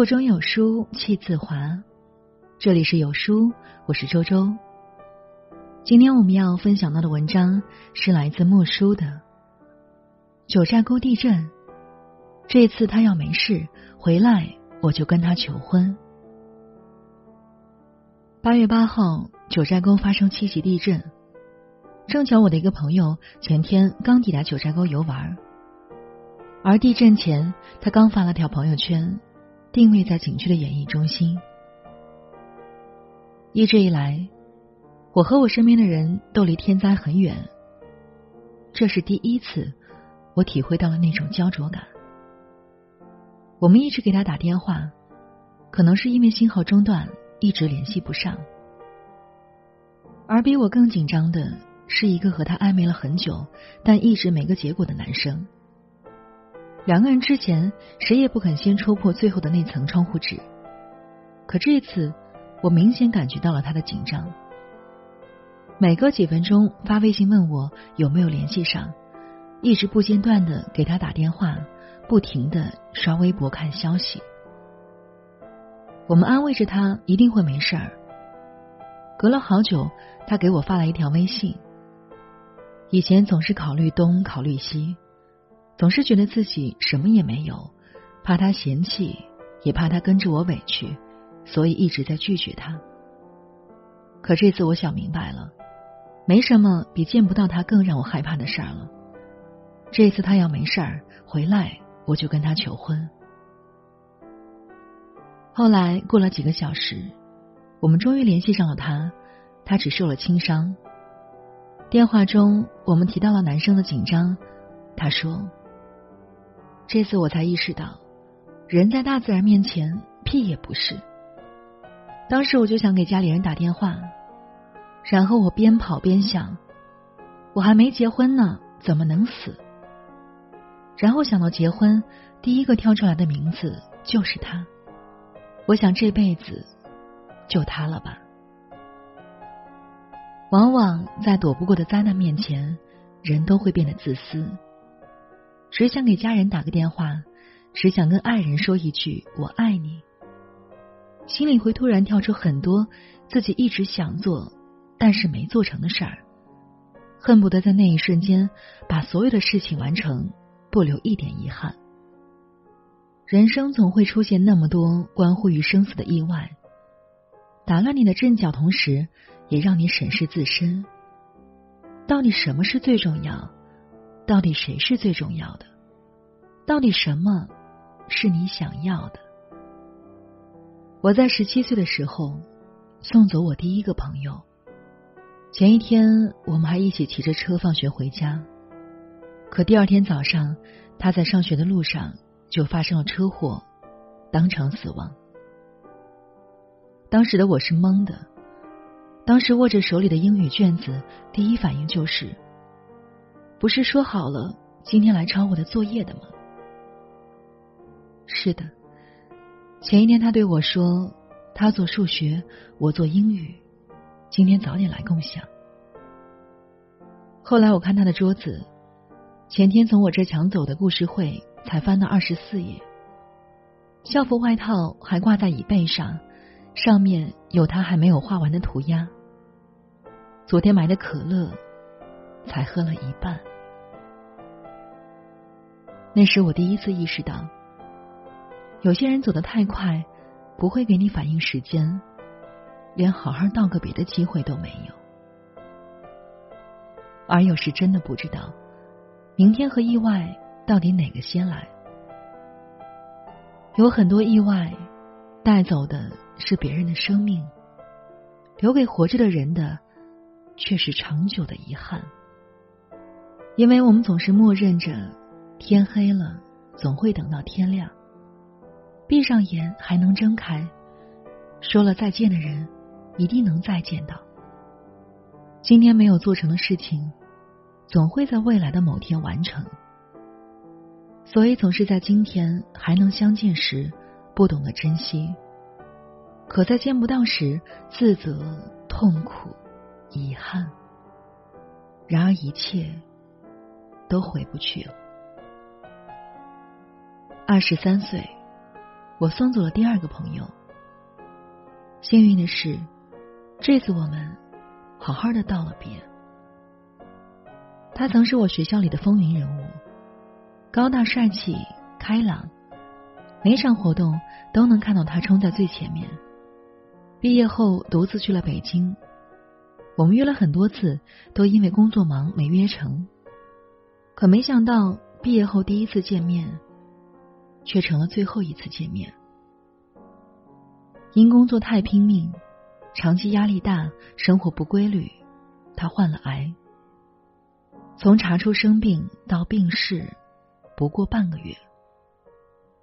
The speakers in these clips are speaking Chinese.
腹中有书气自华。这里是有书，我是周周。今天我们要分享到的文章是来自莫书的九寨沟地震。这次他要没事回来，我就跟他求婚。八月八号，九寨沟发生七级地震。正巧我的一个朋友前天刚抵达九寨沟游玩，而地震前他刚发了条朋友圈，定位在景区的演艺中心。一直以来，我和我身边的人都离天灾很远，这是第一次我体会到了那种焦灼感。我们一直给他打电话，可能是因为信号中断，一直联系不上。而比我更紧张的。是一个和他暧昧了很久，但一直没个结果的男生。两个人之前谁也不肯先戳破最后的那层窗户纸，可这次我明显感觉到了他的紧张。每隔几分钟发微信问我有没有联系上，一直不间断的给他打电话，不停的刷微博看消息。我们安慰着他一定会没事儿。隔了好久，他给我发了一条微信。以前总是考虑东考虑西，总是觉得自己什么也没有，怕他嫌弃，也怕他跟着我委屈，所以一直在拒绝他。可这次我想明白了，没什么比见不到他更让我害怕的事儿了。这次他要没事儿回来，我就跟他求婚。后来过了几个小时，我们终于联系上了他，他只受了轻伤。电话中，我们提到了男生的紧张。他说：“这次我才意识到，人在大自然面前屁也不是。”当时我就想给家里人打电话，然后我边跑边想：我还没结婚呢，怎么能死？然后想到结婚，第一个跳出来的名字就是他。我想这辈子就他了吧。往往在躲不过的灾难面前，人都会变得自私，只想给家人打个电话，只想跟爱人说一句“我爱你”，心里会突然跳出很多自己一直想做但是没做成的事儿，恨不得在那一瞬间把所有的事情完成，不留一点遗憾。人生总会出现那么多关乎于生死的意外，打乱你的阵脚，同时。也让你审视自身，到底什么是最重要？到底谁是最重要的？到底什么是你想要的？我在十七岁的时候送走我第一个朋友，前一天我们还一起骑着车放学回家，可第二天早上他在上学的路上就发生了车祸，当场死亡。当时的我是懵的。当时握着手里的英语卷子，第一反应就是：不是说好了今天来抄我的作业的吗？是的，前一天他对我说，他做数学，我做英语，今天早点来共享。后来我看他的桌子，前天从我这抢走的故事会才翻到二十四页，校服外套还挂在椅背上，上面有他还没有画完的涂鸦。昨天买的可乐，才喝了一半。那时我第一次意识到，有些人走得太快，不会给你反应时间，连好好道个别的机会都没有。而有时真的不知道，明天和意外到底哪个先来。有很多意外，带走的是别人的生命，留给活着的人的。却是长久的遗憾，因为我们总是默认着，天黑了总会等到天亮，闭上眼还能睁开，说了再见的人一定能再见到。今天没有做成的事情，总会在未来的某天完成。所以总是在今天还能相见时，不懂得珍惜；可在见不到时，自责痛苦。遗憾，然而一切都回不去了。二十三岁，我送走了第二个朋友。幸运的是，这次我们好好的道了别。他曾是我学校里的风云人物，高大帅气、开朗，每场活动都能看到他冲在最前面。毕业后独自去了北京，我们约了很多次，都因为工作忙没约成。可没想到，毕业后第一次见面，却成了最后一次见面。因工作太拼命，长期压力大，生活不规律，他患了癌。从查出生病到病逝，不过半个月。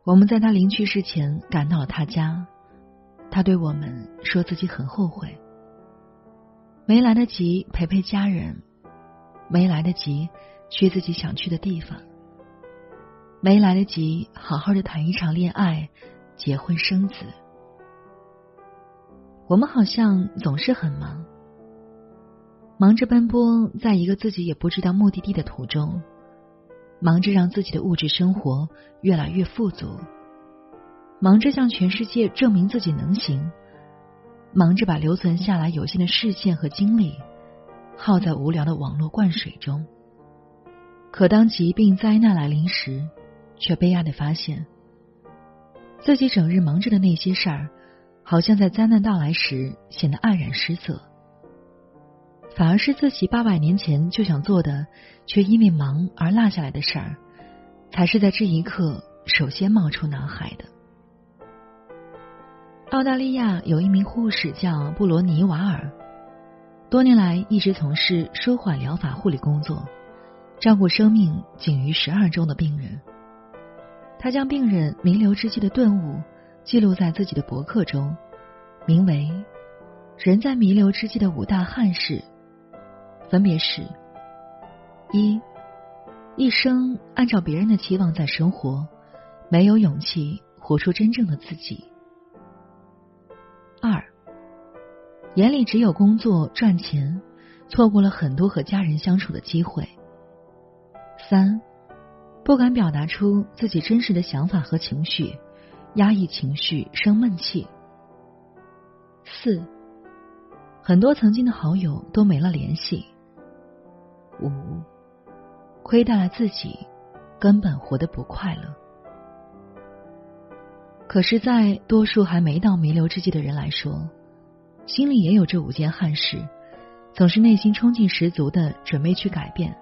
我们在他临去世前赶到了他家，他对我们说自己很后悔，没来得及陪陪家人，没来得及去自己想去的地方，没来得及好好的谈一场恋爱，结婚生子。我们好像总是很忙，忙着奔波，在一个自己也不知道目的地的途中，忙着让自己的物质生活越来越富足，忙着向全世界证明自己能行，忙着把留存下来有限的视线和精力耗在无聊的网络灌水中。可当疾病灾难来临时，却悲哀的发现，自己整日忙着的那些事儿。好像在灾难到来时显得黯然失色，反而是自己八百年前就想做的，却因为忙而落下来的事儿，才是在这一刻首先冒出脑海的。澳大利亚有一名护士叫布罗尼瓦尔，多年来一直从事舒缓疗法护理工作，照顾生命仅余十二周的病人。他将病人弥留之际的顿悟。记录在自己的博客中，名为“人在弥留之际的五大憾事”，分别是：一、一生按照别人的期望在生活，没有勇气活出真正的自己；二、眼里只有工作赚钱，错过了很多和家人相处的机会；三、不敢表达出自己真实的想法和情绪。压抑情绪，生闷气。四，很多曾经的好友都没了联系。五，亏待了自己，根本活得不快乐。可是，在多数还没到弥留之际的人来说，心里也有这五件憾事，总是内心冲劲十足的准备去改变，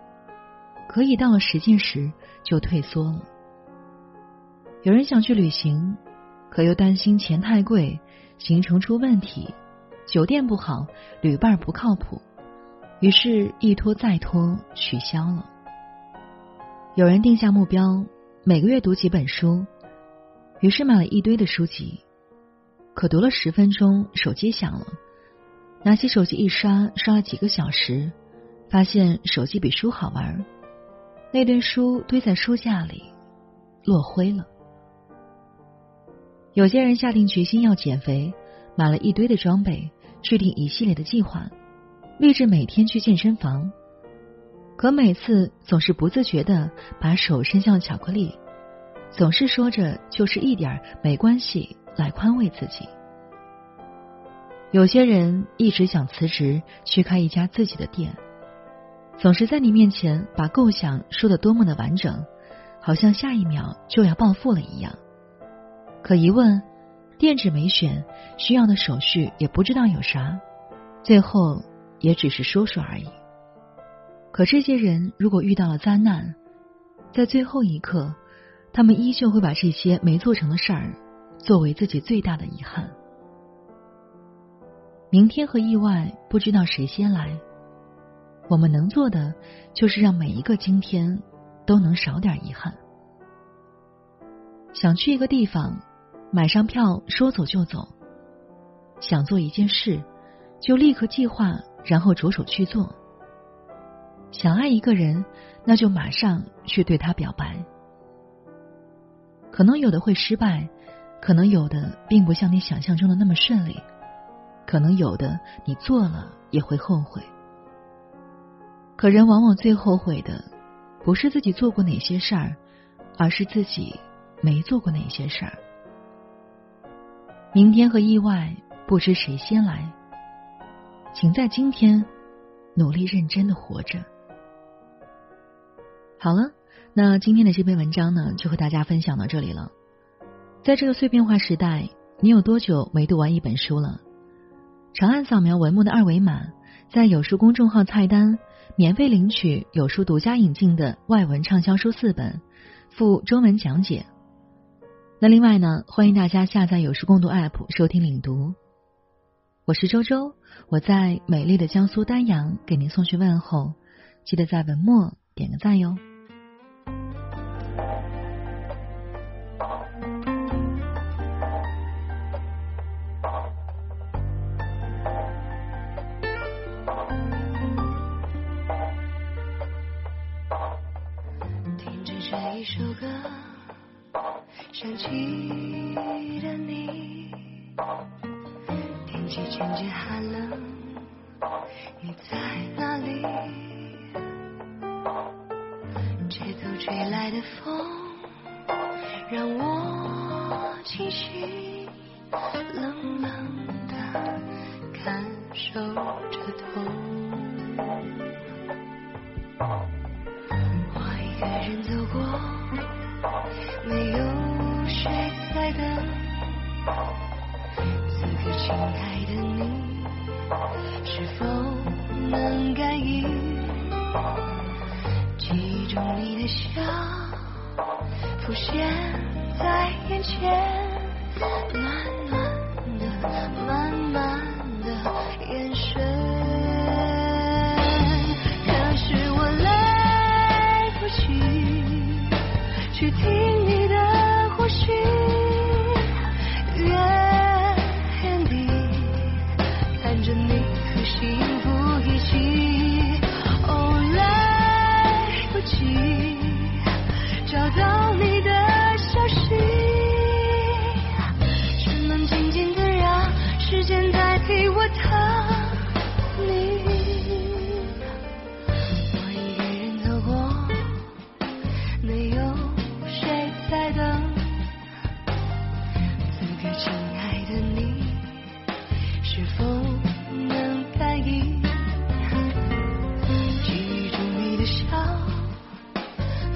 可以到了实践时就退缩了。有人想去旅行。可又担心钱太贵，行程出问题，酒店不好，旅伴不靠谱，于是，一拖再拖，取消了。有人定下目标，每个月读几本书，于是买了一堆的书籍，可读了十分钟，手机响了，拿起手机一刷，刷了几个小时，发现手机比书好玩，那堆书堆在书架里，落灰了。有些人下定决心要减肥，买了一堆的装备，制定一系列的计划，立志每天去健身房。可每次总是不自觉的把手伸向巧克力，总是说着就是一点儿没关系来宽慰自己。有些人一直想辞职去开一家自己的店，总是在你面前把构想说的多么的完整，好像下一秒就要暴富了一样。可一问，店址没选，需要的手续也不知道有啥，最后也只是说说而已。可这些人如果遇到了灾难，在最后一刻，他们依旧会把这些没做成的事儿作为自己最大的遗憾。明天和意外不知道谁先来，我们能做的就是让每一个今天都能少点遗憾。想去一个地方。买上票，说走就走。想做一件事，就立刻计划，然后着手去做。想爱一个人，那就马上去对他表白。可能有的会失败，可能有的并不像你想象中的那么顺利，可能有的你做了也会后悔。可人往往最后悔的，不是自己做过哪些事儿，而是自己没做过哪些事儿。明天和意外不知谁先来，请在今天努力认真的活着。好了，那今天的这篇文章呢，就和大家分享到这里了。在这个碎片化时代，你有多久没读完一本书了？长按扫描文末的二维码，在有书公众号菜单免费领取有书独家引进的外文畅销书四本，附中文讲解。那另外呢，欢迎大家下载有书共读 App 收听领读。我是周周，我在美丽的江苏丹阳给您送去问候，记得在文末点个赞哟。首歌，想起的你，天气渐渐寒冷，你在哪里？街头吹来的风，让我清醒，冷冷的感受着痛。没有谁在等。此刻，亲爱的你，是否能感应？记忆中你的笑，浮现在眼前，暖暖的，慢慢的眼神。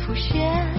浮现。